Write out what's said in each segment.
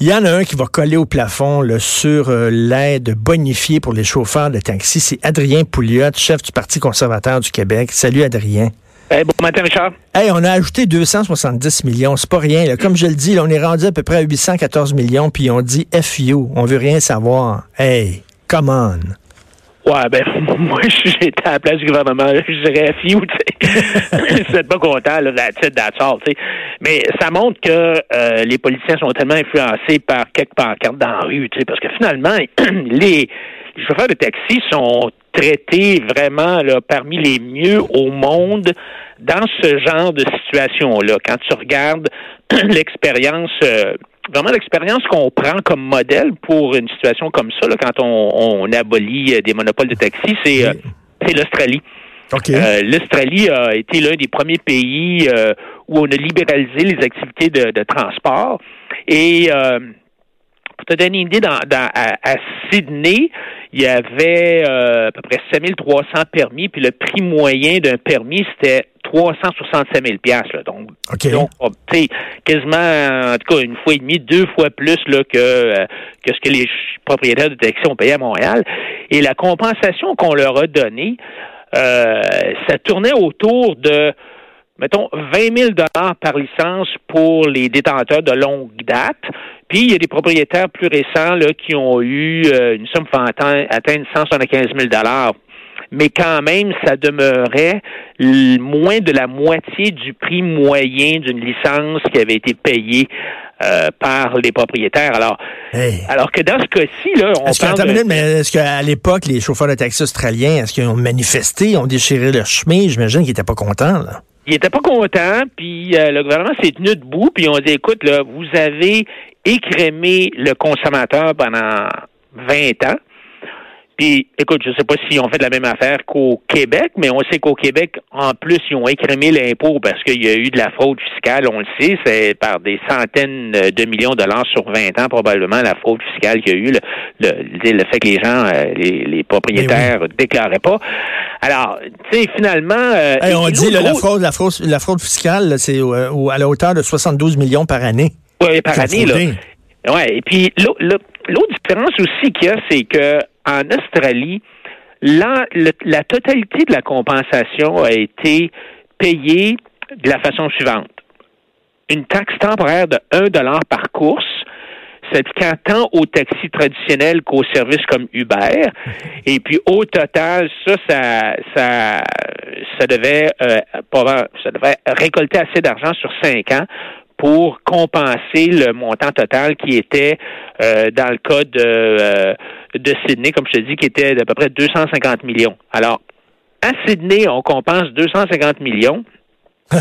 Il y en a un qui va coller au plafond là, sur euh, l'aide bonifiée pour les chauffeurs de taxi. C'est Adrien Pouliot, chef du Parti conservateur du Québec. Salut Adrien. Hey, bon matin, Richard. Hey, on a ajouté 270 millions. C'est pas rien. Comme je le dis, on est rendu à peu près à 814 millions, puis on dit FU. On veut rien savoir. Hey, come on. Ouais, ben, moi, j'étais à la place du gouvernement, je dirais FU, tu sais. Je pas content, là, that's that's all, tu sais. Mais ça montre que euh, les politiciens sont tellement influencés par quelques pancartes dans la rue, tu sais, parce que finalement, les, les chauffeurs de taxi sont traités vraiment là, parmi les mieux au monde dans ce genre de situation-là. Quand tu regardes l'expérience, euh, vraiment l'expérience qu'on prend comme modèle pour une situation comme ça, là, quand on, on, abolit des monopoles de taxi, c'est euh, l'Australie. Euh, L'Australie a été l'un des premiers pays où on a libéralisé les activités de, de transport. Et pour te donner une idée, dans, dans à, Sydney, il y avait euh, à peu près 7300 permis, puis le prix moyen d'un permis, c'était 365 000 là. Donc, donc oh, quasiment, en tout cas, une fois et demie, deux fois plus là, que, euh, que ce que les propriétaires de taxi ont payé à Montréal. Et la compensation qu'on leur a donnée, euh, ça tournait autour de mettons, 20 000 par licence pour les détenteurs de longue date. Puis, il y a des propriétaires plus récents là, qui ont eu euh, une somme pouvant atteindre 175 000 mais quand même, ça demeurait moins de la moitié du prix moyen d'une licence qui avait été payée euh, par les propriétaires. Alors, alors que dans ce cas-ci, là, on est-ce parle mais est-ce qu'à l'époque, les chauffeurs de taxi australiens, est-ce qu'ils ont manifesté, ont déchiré leur chemin? J'imagine qu'ils n'étaient pas contents, là. Ils n'étaient pas contents, puis euh, le gouvernement s'est tenu debout, puis on dit, écoute, là, vous avez écrémé le consommateur pendant 20 ans. Puis, écoute, je ne sais pas s'ils ont fait la même affaire qu'au Québec, mais on sait qu'au Québec, en plus, ils ont écrémé l'impôt parce qu'il y a eu de la fraude fiscale, on le sait, c'est par des centaines de millions de dollars sur 20 ans, probablement, la fraude fiscale qu'il y a eu, le, le, fait que les gens, euh, les, propriétaires ne déclaraient pas. Alors, tu sais, finalement... Euh, on dit la, fraude, la, fraude, la fraude fiscale, c'est à la hauteur de 72 millions par année. Oui, par année, là. Ouais, et puis l'autre différence aussi qu'il y a, c'est que en Australie, la, la totalité de la compensation a été payée de la façon suivante. Une taxe temporaire de 1 dollar par course, s'appliquant tant aux taxis traditionnels qu'aux services comme Uber. Et puis au total, ça, ça, ça, ça devait, euh, ça devait récolter assez d'argent sur cinq ans pour compenser le montant total qui était euh, dans le cas de, euh, de Sydney, comme je te dis, qui était d'à peu près 250 millions. Alors, à Sydney, on compense 250 millions.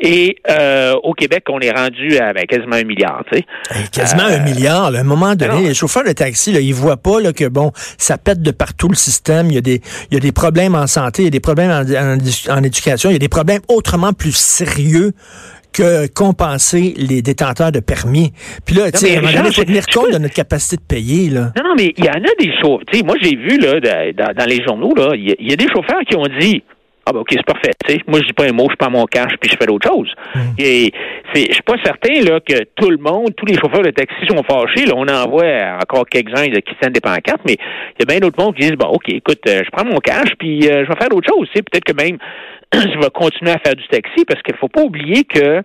Et euh, au Québec, on est rendu à ben, quasiment un milliard. Tu sais. quasiment un milliard. à un moment donné, les chauffeurs de taxi, là, ils voient pas là, que bon, ça pète de partout le système. Il y a des, il y a des problèmes en santé, il y a des problèmes en, en éducation, il y a des problèmes autrement plus sérieux que compenser les détenteurs de permis. Puis là, tu sais, il faut tenir compte de notre capacité de payer. Là. Non, non, mais il y en a des chauffeurs. Tu sais, moi, j'ai vu là, dans, les journaux, là, il y, a des chauffeurs qui ont dit ah ben ok, c'est parfait. sais, Moi, je dis pas un mot, je prends mon cash puis je fais d'autres choses. Mm. Et je suis pas certain là, que tout le monde, tous les chauffeurs de taxi sont fâchés. Là. On en voit encore quelques-uns qui tiennent des pancartes, mais il y a bien d'autres monde qui disent bon, ok, écoute, euh, je prends mon cash puis euh, je vais faire d'autres choses. Peut-être que même je vais continuer à faire du taxi parce qu'il faut pas oublier que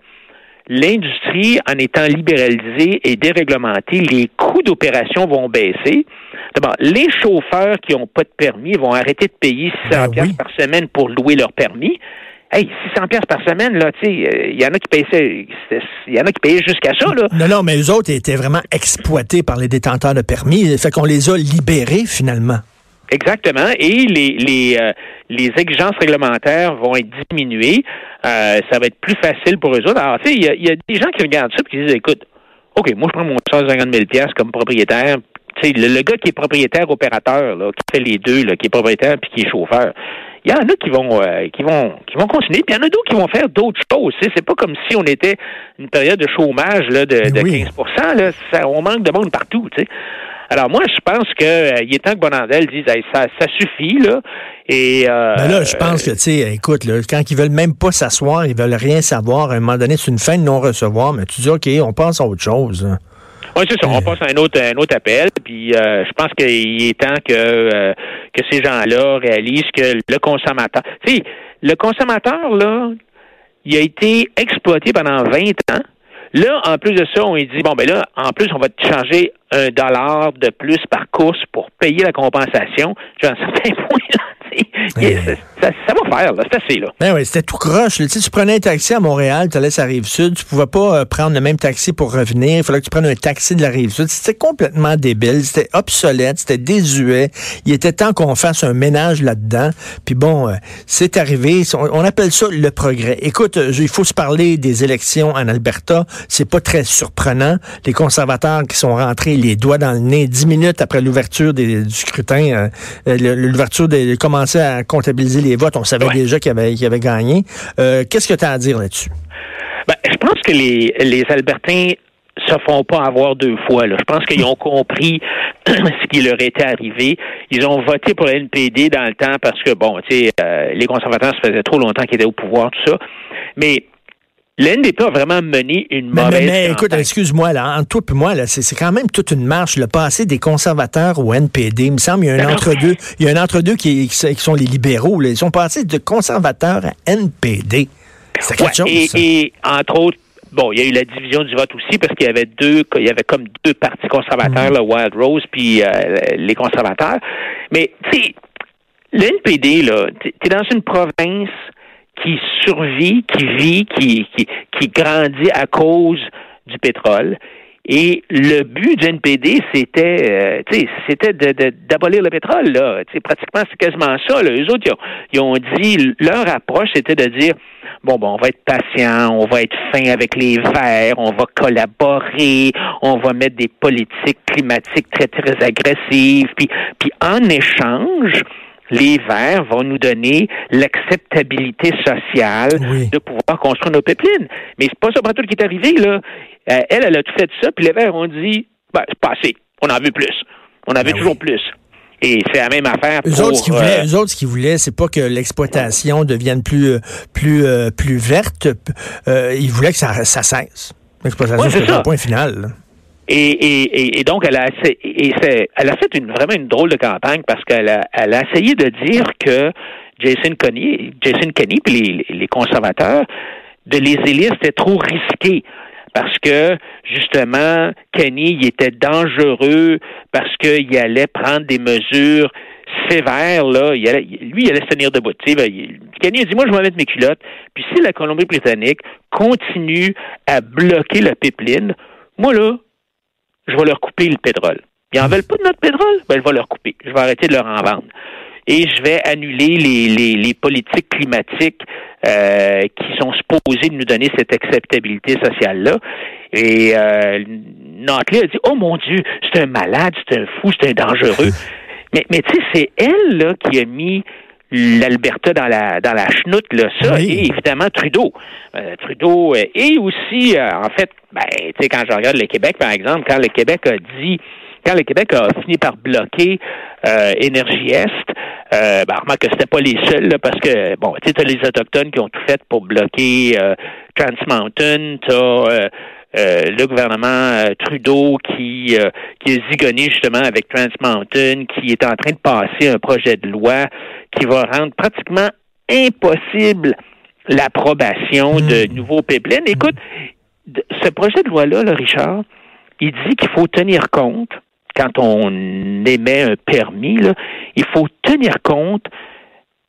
l'industrie, en étant libéralisée et déréglementée, les coûts d'opération vont baisser. D'abord, les chauffeurs qui n'ont pas de permis vont arrêter de payer 600 ben par semaine pour louer leur permis. Hey, 600 pièces par semaine, là, tu sais, il euh, y en a qui payaient, il y en a qui payaient jusqu'à ça, là. Non, non, mais les autres étaient vraiment exploités par les détenteurs de permis. Fait qu'on les a libérés, finalement. Exactement. Et les, les, euh, les exigences réglementaires vont être diminuées. Euh, ça va être plus facile pour eux autres. Alors, tu sais, il y, a des gens qui regardent ça et qui disent, écoute, OK, moi, je prends mon 150 000 comme propriétaire. Tu sais, le, gars qui est propriétaire opérateur, là, qui fait les deux, là, qui est propriétaire puis qui est chauffeur, il y en a qui vont euh, qui vont qui vont continuer, puis il y en a d'autres qui vont faire d'autres choses. C'est pas comme si on était une période de chômage là, de, de 15 là, ça, on manque de monde partout. Tu sais. Alors moi, je pense que euh, il est temps que Bonandel dise ça, ça suffit là. Et euh, ben là, je pense que tu sais, écoute, là, quand ils veulent même pas s'asseoir, ils veulent rien savoir. À un moment donné, c'est une fin de non recevoir, mais tu dis ok, on pense à autre chose. Oui, c'est ça. On passe à un autre, un autre appel. Puis euh, je pense qu'il est temps que, euh, que ces gens-là réalisent que le consommateur. Tu sais, le consommateur, là, il a été exploité pendant 20 ans. Là, en plus de ça, on dit bon ben là, en plus, on va te changer un dollar de plus par course pour payer la compensation. J'ai un certain point ça, va faire, c'est assez, là. Ben oui, c'était tout croche. Tu, sais, tu prenais un taxi à Montréal, tu allais sur la rive sud, tu pouvais pas euh, prendre le même taxi pour revenir. Il fallait que tu prennes un taxi de la rive sud. C'était complètement débile, c'était obsolète, c'était désuet. Il était temps qu'on fasse un ménage là-dedans. Puis bon, euh, c'est arrivé. On, appelle ça le progrès. Écoute, euh, il faut se parler des élections en Alberta. C'est pas très surprenant. Les conservateurs qui sont rentrés les doigts dans le nez dix minutes après l'ouverture du scrutin, l'ouverture des commencé à comptabiliser les votes, on savait déjà qu'il avait, avait gagné. Euh, qu'est-ce que tu as à dire là-dessus? Ben, je pense que les, les Albertains se font pas avoir deux fois. Là. Je pense qu'ils ont compris ce qui leur était arrivé. Ils ont voté pour la NPD dans le temps parce que, bon, tu sais, euh, les conservateurs, ça faisait trop longtemps qu'ils étaient au pouvoir, tout ça. Mais L'NDP a vraiment mené une mauvaise. Mais, écoute, excuse-moi, là, entre toi et moi, là, c'est, quand même toute une marche, le passé des conservateurs au NPD. Il me semble qu'il y a un entre-deux. Il y a un entre-deux qui, qui, sont les libéraux. Là. Ils sont passés de conservateurs à NPD. C'est quelque chose. Et, et, entre autres, bon, il y a eu la division du vote aussi parce qu'il y avait deux, il y avait comme deux partis conservateurs, mm. le Wild Rose puis euh, les conservateurs. Mais tu sais, le NPD là, t'es dans une province qui survit, qui vit, qui, qui, qui grandit à cause du pétrole. Et le but du NPD, c'était, euh, c'était d'abolir le pétrole. Là. pratiquement, c'est quasiment ça. Là. Eux autres, ils ont, dit, leur approche, c'était de dire, bon, bon, on va être patient, on va être fin avec les verts, on va collaborer, on va mettre des politiques climatiques très, très agressives. Puis, puis en échange, les Verts vont nous donner l'acceptabilité sociale de pouvoir construire nos pipelines. Mais c'est pas ça tout qui est arrivé, là. Euh, elle, elle a tout fait ça, puis les Verts ont dit, ben, c'est pas assez. On en veut plus. On en veut ben toujours plus. Et c'est la même affaire pour... Eux autres, ce qu'ils voulaient, euh, autres, ce qu'ils voulaient, c'est pas que l'exploitation devienne plus, euh, plus, plus verte. ils voulaient que ça, ça cesse. L'exploitation, c'est le point final. Et, et, et, donc, elle a, et elle a fait une, vraiment une drôle de campagne parce qu'elle a, elle a essayé de dire que Jason Kenney, Jason Kenney puis les, les conservateurs, de les élire, c'était trop risqué parce que justement, Kenny il était dangereux parce qu'il allait prendre des mesures sévères, là. Il allait, lui, il allait se tenir debout. Ben, Kenny a dit, moi, je vais mettre mes culottes. Puis si la Colombie-Britannique continue à bloquer la pipeline, moi, là, je vais leur couper le pétrole. Ils en veulent pas de notre pétrole? Ben, je vais leur couper. Je vais arrêter de leur en vendre. Et je vais annuler les, les, les politiques climatiques euh, qui sont supposées de nous donner cette acceptabilité sociale-là. Et euh, Nantley a dit, oh mon Dieu, c'est un malade, c'est un fou, c'est un dangereux. mais mais tu sais, c'est elle là, qui a mis l'Alberta dans la dans la chenoute, là, ça, et évidemment Trudeau. Euh, Trudeau, euh, et aussi, euh, en fait, ben, tu sais, quand je regarde le Québec, par exemple, quand le Québec a dit quand le Québec a fini par bloquer Énergie Est, euh, ben, remarque que c'était pas les seuls, là, parce que, bon, tu sais, les Autochtones qui ont tout fait pour bloquer Trans Mountain, t'as euh, le gouvernement euh, Trudeau qui, euh, qui est zigonné justement avec Trans Mountain, qui est en train de passer un projet de loi qui va rendre pratiquement impossible l'approbation de hmm. nouveaux pipelines. Écoute, ce projet de loi-là, là, Richard, il dit qu'il faut tenir compte, quand on émet un permis, là, il faut tenir compte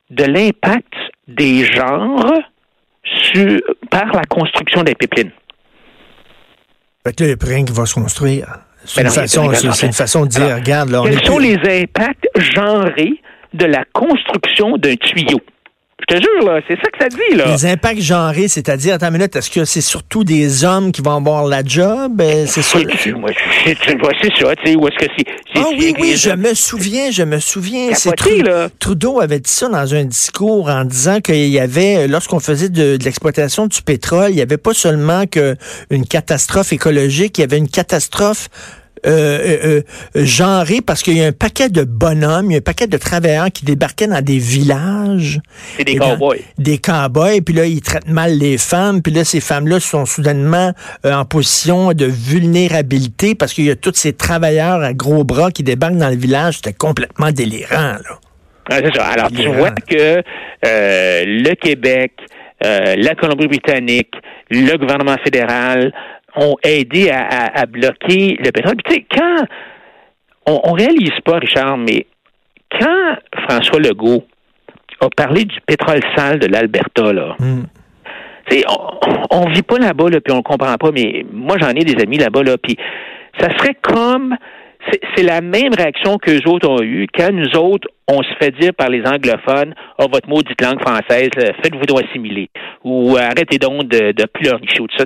de l'impact des genres sur, par la construction des pipelines. Fait que là, qui va se construire. C'est une, façon, une façon de dire, regarde, là, on Quels sont les impacts genrés de la construction d'un tuyau? Je te jure, là, c'est ça que ça dit, là. Les impacts genrés, c'est-à-dire, attends une minute, est-ce que c'est surtout des hommes qui vont avoir la job? Euh, c'est ça. C'est ça, tu sais, où est-ce que c'est. Ah oui, oui, je me souviens, je me souviens. Capoté, là. Trudeau avait dit ça dans un discours en disant qu'il y avait, lorsqu'on faisait de, de l'exploitation du pétrole, il n'y avait pas seulement que une catastrophe écologique, il y avait une catastrophe euh, euh, genré parce qu'il y a un paquet de bonhommes, il y a un paquet de travailleurs qui débarquaient dans des villages. C'est des cowboys. Des cowboys, puis là, ils traitent mal les femmes, puis là, ces femmes-là sont soudainement euh, en position de vulnérabilité parce qu'il y a tous ces travailleurs à gros bras qui débarquent dans le village. C'était complètement délirant, là. c'est ça. Alors, tu vois que le Québec, la Colombie-Britannique, le gouvernement fédéral ont aidé à, bloquer le pétrole. tu sais, quand on, on réalise pas, Richard, mais quand François Legault a parlé du pétrole sale de l'Alberta, là, hmm. on, ne vit pas là-bas, là, puis on le comprend pas, mais moi j'en ai des amis là-bas, là, puis ça serait comme c'est la même réaction que les autres ont eue quand nous autres, on se fait dire par les anglophones, oh, votre maudite langue française, faites-vous donc assimiler. Ou arrêtez donc de, de pleurnicher ou tout.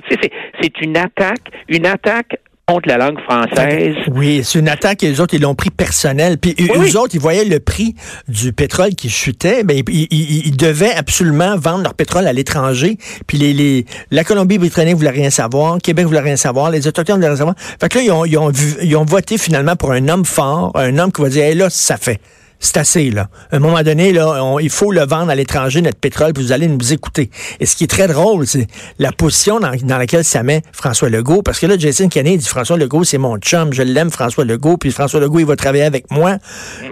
C'est une attaque, une attaque contre la langue française. Oui, c'est une attaque et les autres, ils l'ont pris personnel. Puis eux autres, ils voyaient le prix du pétrole qui chutait. Ben, ils, devaient absolument vendre leur pétrole à l'étranger. Puis les, la Colombie-Britannique voulait rien savoir, Québec voulait rien savoir, les Autochtones voulaient rien savoir. Fait que là, ils ont, ils ont, ils ont voté finalement pour un homme fort, un homme qui va dire, hey, là, ça fait c'est assez, là. À un moment donné, là, il faut le vendre à l'étranger, notre pétrole, puis vous allez nous écouter. Et ce qui est très drôle, c'est la position dans, laquelle ça met François Legault. Parce que là, Jason Kenney dit François Legault, c'est mon chum, je l'aime, François Legault, puis François Legault, il va travailler avec moi.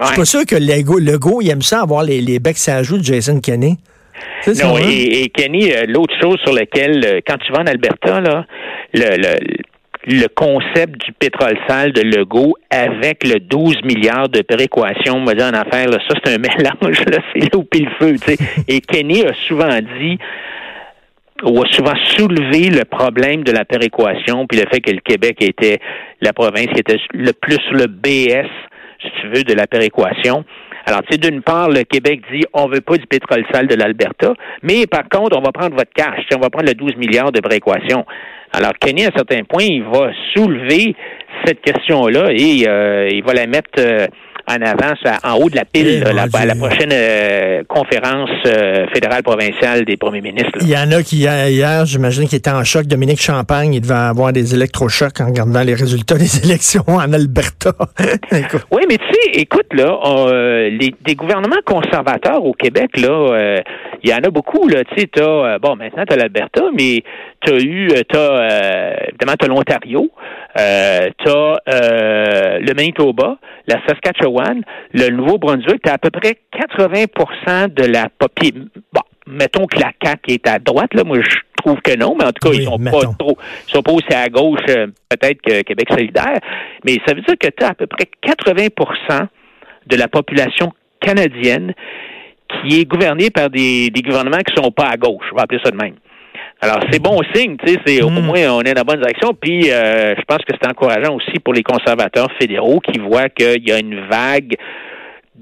Je suis pas sûr que Legault, Legault, il aime ça avoir les, les becs à de Jason Kenney. Non, hein? et, Kenny, euh, l'autre chose sur laquelle, euh, quand tu vas en Alberta, là, le, le concept du pétrole sale de Legault avec le 12 milliards de péréquation, on va dire en affaires, ça c'est un mélange, là, c'est là pile le feu, tu sais. Et Kenny a souvent dit ou a souvent soulevé le problème de la péréquation, puis le fait que le Québec était la province qui était le plus le BS, si tu veux, de la péréquation. Alors, tu sais, d'une part, le Québec dit on veut pas du pétrole sale de l'Alberta, mais par contre, on va prendre votre cash, on va prendre le 12 milliards de péréquation. Alors, Kenny, à un certain point, il va soulever cette question-là et euh, il va la mettre euh, en avance, en haut de la pile, eh, la, prochaine euh, conférence fédérale provinciale des premiers ministres. Il y en a qui, hier, j'imagine, qui étaient en choc. Dominique Champagne, il devait avoir des électrochocs en regardant les résultats des élections en Alberta. oui, mais tu sais, écoute, là, les, des gouvernements conservateurs au Québec, là, il y en a beaucoup, là. Tu sais, t'as, bon, maintenant, t'as l'Alberta, mais tu as eu, euh, t'as, euh, évidemment, tu as l'Ontario, euh, tu as euh, le Manitoba, la Saskatchewan, le Nouveau-Brunswick, tu as à peu près 80% de la population. Bon, mettons que la CAQ est à droite, là, moi je trouve que non, mais en tout cas, ils sont pas trop. Ils sont pas aussi à gauche, peut-être que Québec solidaire. Mais ça veut dire que tu as à peu près 80 de la population canadienne qui est gouvernée par des, des gouvernements qui sont pas à gauche. On va appeler ça de même. Alors, c'est bon signe, tu sais, c'est au mm. moins on est dans la bonne direction. Puis, euh, je pense que c'est encourageant aussi pour les conservateurs fédéraux qui voient qu'il y a une vague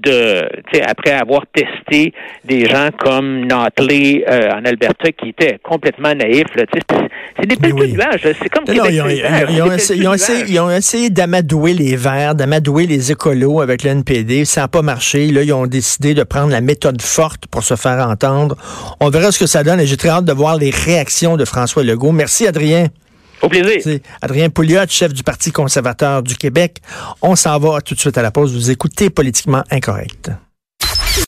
de, après avoir testé des gens comme Notley euh, en Alberta qui étaient complètement naïfs, c'est des petits nuages. C'est comme non, ils, ont, ils, ont essayé, ils, ont essayé, d'amadouer les verts, d'amadouer les écolos avec le NPD. Ça n'a pas marché. Là, ils ont décidé de prendre la méthode forte pour se faire entendre. On verra ce que ça donne et j'ai très hâte de voir les réactions de François Legault. Merci, Adrien. Au plaisir. Adrien Pouliot, chef du Parti conservateur du Québec. On s'en va tout de suite à la pause. Vous écoutez Politiquement Incorrect.